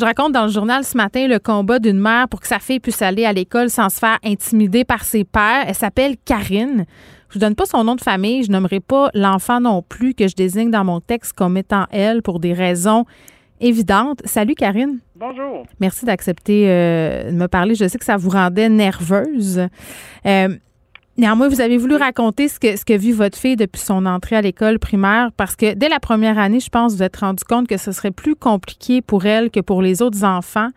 Je raconte dans le journal ce matin le combat d'une mère pour que sa fille puisse aller à l'école sans se faire intimider par ses pères. Elle s'appelle Karine. Je ne donne pas son nom de famille, je nommerai pas l'enfant non plus que je désigne dans mon texte comme étant elle pour des raisons évidentes. Salut Karine. Bonjour. Merci d'accepter euh, de me parler. Je sais que ça vous rendait nerveuse. Euh, Néanmoins, vous avez voulu raconter ce que, ce que vit votre fille depuis son entrée à l'école primaire parce que dès la première année, je pense, vous êtes rendu compte que ce serait plus compliqué pour elle que pour les autres enfants.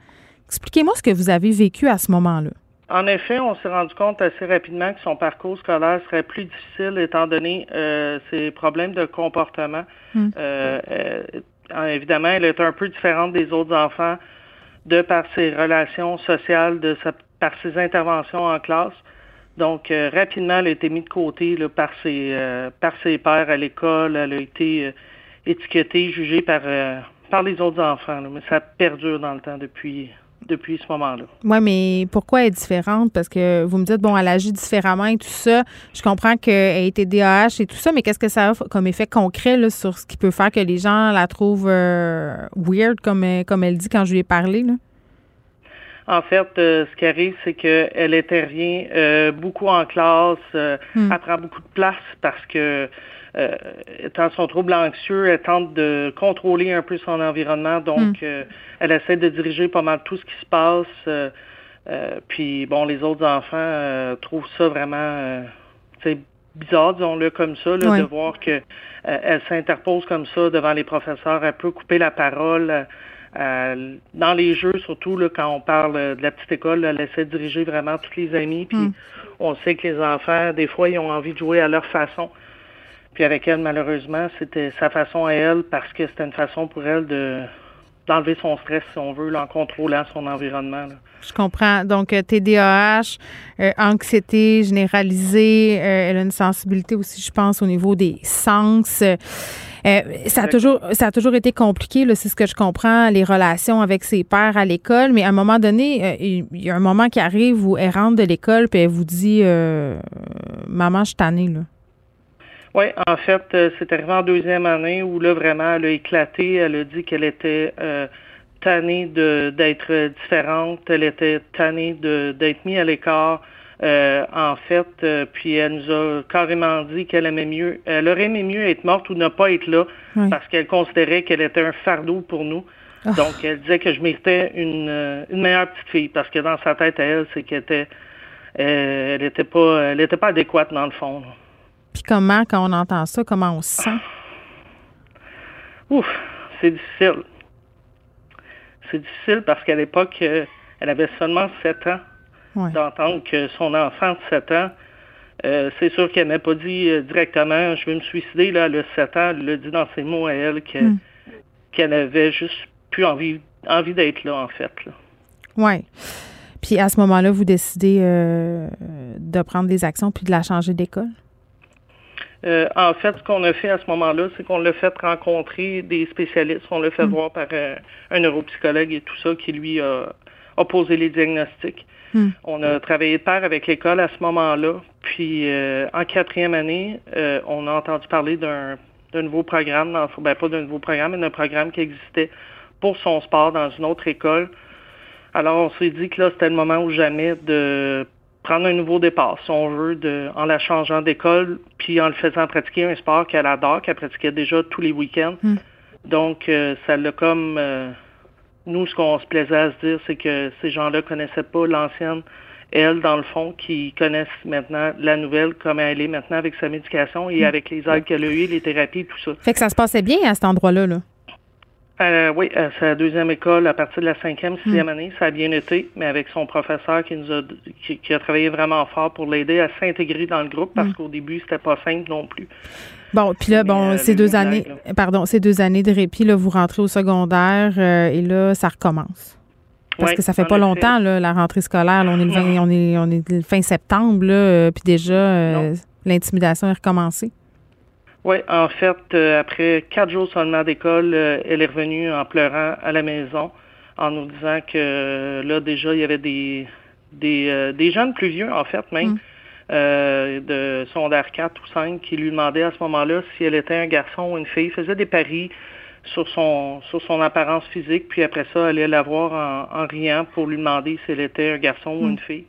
Expliquez-moi ce que vous avez vécu à ce moment-là. En effet, on s'est rendu compte assez rapidement que son parcours scolaire serait plus difficile étant donné euh, ses problèmes de comportement. Hmm. Euh, euh, évidemment, elle est un peu différente des autres enfants de par ses relations sociales, de sa, par ses interventions en classe. Donc, euh, rapidement, elle a été mise de côté par, ses, euh, par ses pères à l'école. Elle a été euh, étiquetée, jugée par, par les autres enfants. Mais ça perdure dans le temps depuis, depuis ce moment-là. Oui, mais pourquoi elle est différente? Parce que vous me dites, bon, elle agit différemment et tout ça. Je comprends qu'elle était DAH et tout ça, mais qu'est-ce que ça a comme effet concret sur ce qui peut faire que les gens la trouvent weird, comme, comme elle dit quand je lui ai parlé? Là? En fait, euh, ce qui arrive, c'est qu'elle intervient euh, beaucoup en classe, euh, hmm. elle prend beaucoup de place parce que, étant son trouble anxieux, elle tente de contrôler un peu son environnement, donc hmm. elle essaie de diriger pas mal tout ce qui se passe. puis, bon, les autres enfants trouvent ça vraiment, c'est bizarre, disons-le comme ça, là, de voir que elle s'interpose comme ça devant les professeurs, elle peut couper la parole. Euh, dans les jeux, surtout là, quand on parle de la petite école, elle essaie de diriger vraiment tous les amis. Puis hmm. on sait que les enfants, des fois, ils ont envie de jouer à leur façon. Puis avec elle, malheureusement, c'était sa façon à elle parce que c'était une façon pour elle de d'enlever son stress, si on veut, en contrôlant son environnement. Je comprends. Donc, TDAH, euh, euh, anxiété généralisée, elle a une sensibilité aussi, je pense, au niveau des sens. Euh, ça, a toujours, ça a toujours été compliqué, c'est ce que je comprends, les relations avec ses pères à l'école, mais à un moment donné, euh, il y a un moment qui arrive où elle rentre de l'école puis elle vous dit euh, Maman, je suis tannée. Là. Oui, en fait, c'est arrivé en deuxième année où là, vraiment, elle a éclaté. Elle a dit qu'elle était tannée d'être différente, elle était tannée d'être mise à l'écart. Euh, en fait, euh, puis elle nous a carrément dit qu'elle aimait mieux, elle aurait aimé mieux être morte ou ne pas être là, parce qu'elle considérait qu'elle était un fardeau pour nous. Ah. Donc, elle disait que je méritais une, euh, une, meilleure petite fille, parce que dans sa tête à elle, c'est qu'elle était, elle était pas, elle était pas adéquate dans le fond. Puis comment, quand on entend ça, comment on se sent? Ouf, c'est difficile. C'est difficile parce qu'à l'époque, elle avait seulement 7 ans d'entendre que son enfant de 7 ans, euh, c'est sûr qu'elle n'a pas dit euh, directement je vais me suicider, là, a 7 ans, elle l'a dit dans ses mots à elle hmm. qu'elle avait juste plus envie, envie d'être là, en fait. Oui. Puis à ce moment-là, vous décidez euh, de prendre des actions puis de la changer d'école? En fait, ce qu'on a fait à ce moment-là, c'est qu'on l'a fait rencontrer des spécialistes. On l'a fait hmm. voir par un neuropsychologue et tout ça qui lui a, a posé les diagnostics. Hmm. On a travaillé de pair avec l'école à ce moment-là. Puis euh, en quatrième année, euh, on a entendu parler d'un nouveau programme, ben, pas d'un nouveau programme, mais d'un programme qui existait pour son sport dans une autre école. Alors on s'est dit que là, c'était le moment ou jamais de prendre un nouveau départ, si on veut, de, en la changeant d'école, puis en le faisant pratiquer un sport qu'elle adore, qu'elle pratiquait déjà tous les week-ends. Hmm. Donc, euh, ça l'a comme nous, ce qu'on se plaisait à se dire, c'est que ces gens-là connaissaient pas l'ancienne elle, dans le fond, qui connaissent maintenant la nouvelle comme elle est maintenant avec sa médication et mm. avec les aides qu'elle a eues, les thérapies, tout ça. Fait que ça se passait bien à cet endroit-là, là? Euh, oui, à sa deuxième école, à partir de la cinquième, sixième mm. année, ça a bien été, mais avec son professeur qui nous a qui, a travaillé vraiment fort pour l'aider à s'intégrer dans le groupe parce mm. qu'au début, c'était pas simple non plus. Bon, puis là, bon, euh, ces deux années, pardon, ces deux années de répit, là, vous rentrez au secondaire euh, et là, ça recommence. Parce que ça fait pas longtemps, là, la rentrée scolaire. on, est le on, est, on est fin septembre, là, puis déjà, euh, l'intimidation est recommencée. Oui, en fait, euh, après quatre jours seulement d'école, elle est revenue en pleurant à la maison en nous disant que là, déjà, il y avait des, des, des jeunes plus vieux, en fait, même, mm. de secondaire 4 ou 5, qui lui demandaient à ce moment-là si elle était un garçon ou une fille, faisaient des paris sur son sur son apparence physique, puis après ça, aller la voir en, en riant pour lui demander si elle était un garçon ou une mm. fille.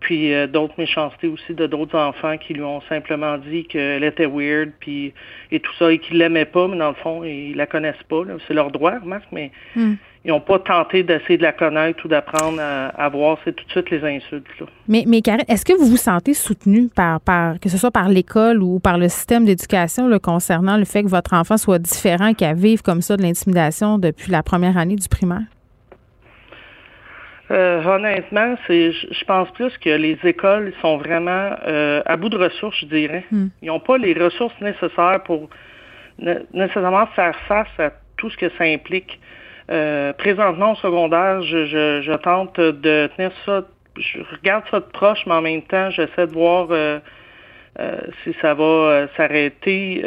Puis euh, d'autres méchancetés aussi de d'autres enfants qui lui ont simplement dit qu'elle était weird, puis et tout ça, et qu'ils l'aimaient pas, mais dans le fond, ils la connaissent pas. C'est leur droit, remarque, mais mm ils n'ont pas tenté d'essayer de la connaître ou d'apprendre à, voir. C'est tout de suite les insultes. Mais, mais Karine, est-ce que vous vous sentez soutenu par, par que ce soit par l'école ou par le système d'éducation concernant le fait que votre enfant soit différent, qu'elle vive comme ça de l'intimidation depuis la première année du primaire? Euh, honnêtement, c'est, je pense plus que les écoles sont vraiment euh, à bout de ressources, je dirais. Hmm. Ils n'ont pas les ressources nécessaires pour nécessairement faire face à tout ce que ça implique. Euh, présentement au secondaire, je, je, je, tente de tenir ça, je regarde ça de proche, mais en même temps, j'essaie de voir si ça va s'arrêter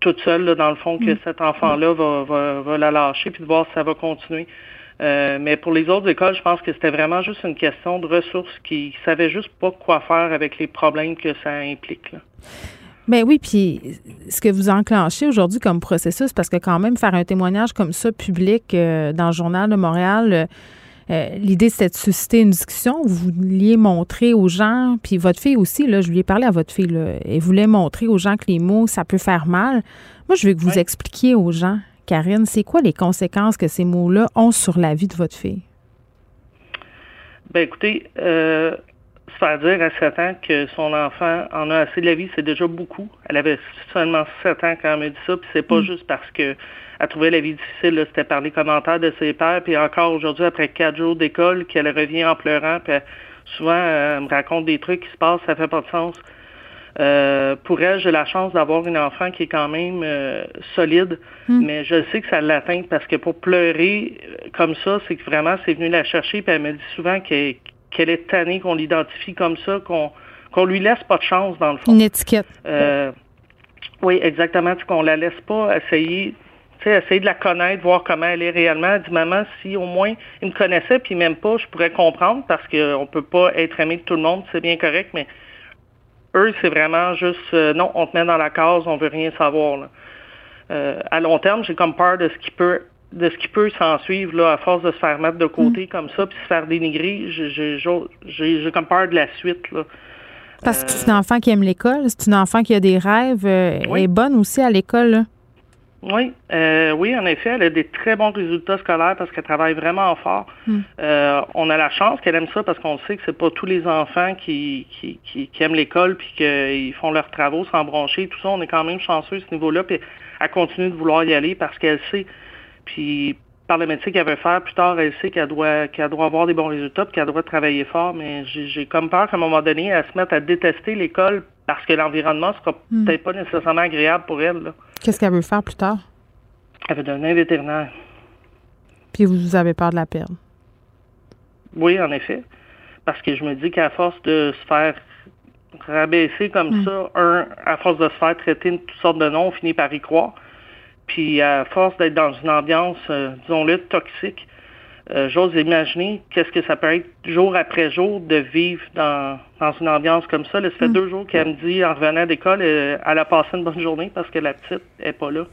toute seule, dans le fond, que mm. cet enfant-là va, va, va, la lâcher, puis de voir si ça va continuer. Mais pour les autres écoles, je pense que c'était vraiment juste une question de ressources qui ne savaient juste pas quoi faire avec les problèmes que ça implique. Là. Ben oui, puis ce que vous enclenchez aujourd'hui comme processus, parce que quand même faire un témoignage comme ça public euh, dans le journal de Montréal, euh, euh, l'idée c'était de susciter une discussion. Vous vouliez montrer aux gens, puis votre fille aussi, là, je lui ai parlé à votre fille, là, elle voulait montrer aux gens que les mots, ça peut faire mal. Moi, je veux que vous expliquiez aux gens, Karine, c'est quoi les conséquences que ces mots-là ont sur la vie de votre fille? Ben écoutez, se faire dire à 7 ans que son enfant en a assez de la vie, c'est déjà beaucoup. Elle avait seulement 7 ans quand elle m'a dit ça, puis c'est pas mm. juste parce que elle trouvait la vie difficile, c'était par les commentaires de ses pères, puis encore aujourd'hui, après quatre jours d'école, qu'elle revient en pleurant, puis souvent, elle me raconte des trucs qui se passent, ça fait pas de sens. Euh, pour elle, j'ai la chance d'avoir une enfant qui est quand même euh, solide, mm. mais je sais que ça l'atteint parce que pour pleurer euh, comme ça, c'est que vraiment, c'est venu la chercher, puis elle me dit souvent qu'elle est tannée, qu'on l'identifie comme ça, qu'on qu'on lui laisse pas de chance dans le fond. Une étiquette. Euh, oui, exactement. Qu'on la laisse pas essayer, essayer de la connaître, voir comment elle est réellement. Elle dit maman, si au moins il me connaissait puis même pas, je pourrais comprendre parce qu'on peut pas être aimé de tout le monde, c'est bien correct, mais eux, c'est vraiment juste euh, non, on te met dans la case, on veut rien savoir. Euh, à long terme, j'ai comme peur de ce qui peut de ce qui peut s'en suivre là, à force de se faire mettre de côté mm. comme ça, puis se faire dénigrer, j'ai comme peur de la suite. Là. Parce que c'est une enfant qui aime l'école, c'est une enfant qui a des rêves, euh, elle est bonne aussi à l'école. Oui, euh, oui, en effet, elle a des très bons résultats scolaires parce qu'elle travaille vraiment fort. Mm. Euh, on a la chance qu'elle aime ça parce qu'on sait que c'est pas tous les enfants qui, qui, qui, aiment l'école puis qu'ils font leurs travaux sans broncher. Tout ça, on est quand même chanceux à ce niveau-là. Puis elle continue de vouloir y aller parce qu'elle sait puis par le métier qu'elle veut faire, plus tard, elle sait qu'elle doit qu'elle doit avoir des bons résultats, puis qu'elle doit travailler fort. Mais j'ai comme peur qu'à un moment donné, elle se mette à détester l'école parce que l'environnement sera hmm. peut-être pas nécessairement agréable pour elle. Qu'est-ce qu'elle veut faire plus tard? Elle veut devenir vétérinaire. Puis vous avez peur de la perdre? Oui, en effet. Parce que je me dis qu'à force de se faire rabaisser comme hmm. ça, un, à force de se faire traiter de toutes sortes de noms, on finit par y croire. Puis à force d'être dans une ambiance, euh, disons-le, toxique, euh, j'ose imaginer qu'est-ce que ça peut être jour après jour de vivre dans, dans une ambiance comme ça. Là, ça fait hmm. deux jours qu'elle me dit, en revenant d'école, euh, elle a passé une bonne journée parce que la petite n'est pas là.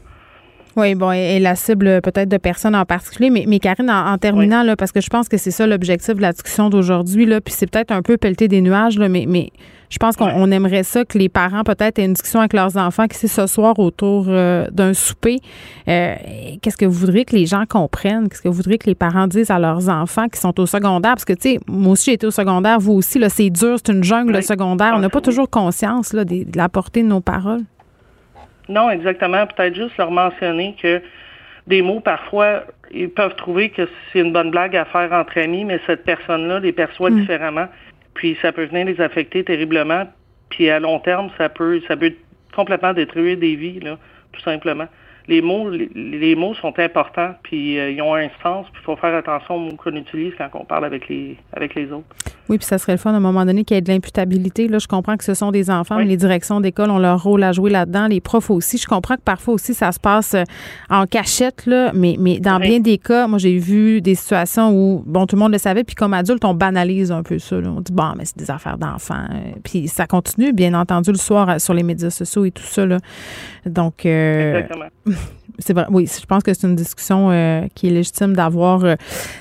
Oui, bon, et la cible peut-être de personnes en particulier, mais, mais Karine, en, terminant, là, parce que je pense que c'est ça l'objectif de la discussion d'aujourd'hui, là, puis c'est peut-être un peu pelleter des nuages, là, mais, mais Je pense qu'on aimerait ça que les parents peut-être aient une discussion avec leurs enfants qui c'est ce soir autour euh, d'un souper. Euh, qu'est-ce que vous voudriez que les gens comprennent? Qu'est-ce que vous voudriez que les parents disent à leurs enfants qui sont au secondaire? Parce que, tu sais, moi aussi, j'ai été au secondaire. Vous aussi, là, c'est dur, c'est une jungle, le secondaire. On n'a pas toujours conscience là, de, la portée de nos paroles. Non, exactement. Peut-être juste leur mentionner que des mots, parfois, ils peuvent trouver que c'est une bonne blague à faire entre amis, mais cette personne-là les perçoit mm. différemment. Puis ça peut venir les affecter terriblement. Puis à long terme, ça peut, ça peut complètement détruire des vies, là, tout simplement les mots, les, mots sont importants, puis euh, ils ont un sens, puis il faut faire attention aux mots qu'on utilise quand on parle avec les, avec les autres. Oui, puis ça serait le fun à un moment donné qu'il y ait de l'imputabilité. Là, je comprends que ce sont des enfants, mais les directions d'école ont leur rôle à jouer là-dedans, les profs aussi. Je comprends que parfois aussi ça se passe euh, en cachette, là, mais, mais dans bien des cas, moi j'ai vu des situations où, bon, tout le monde le savait, puis comme adulte, on banalise un peu ça. On dit, bon, mais c'est des affaires d'enfants. Puis ça continue, bien entendu, le soir sur les médias sociaux et tout ça. Là. Donc, euh, c'est vrai. Oui, je pense que c'est une discussion euh, qui est légitime d'avoir euh,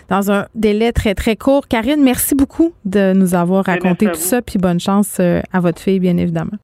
dans un délai très, très court. Karine, merci beaucoup de nous avoir raconté tout ça. Puis bonne chance à votre fille, bien évidemment.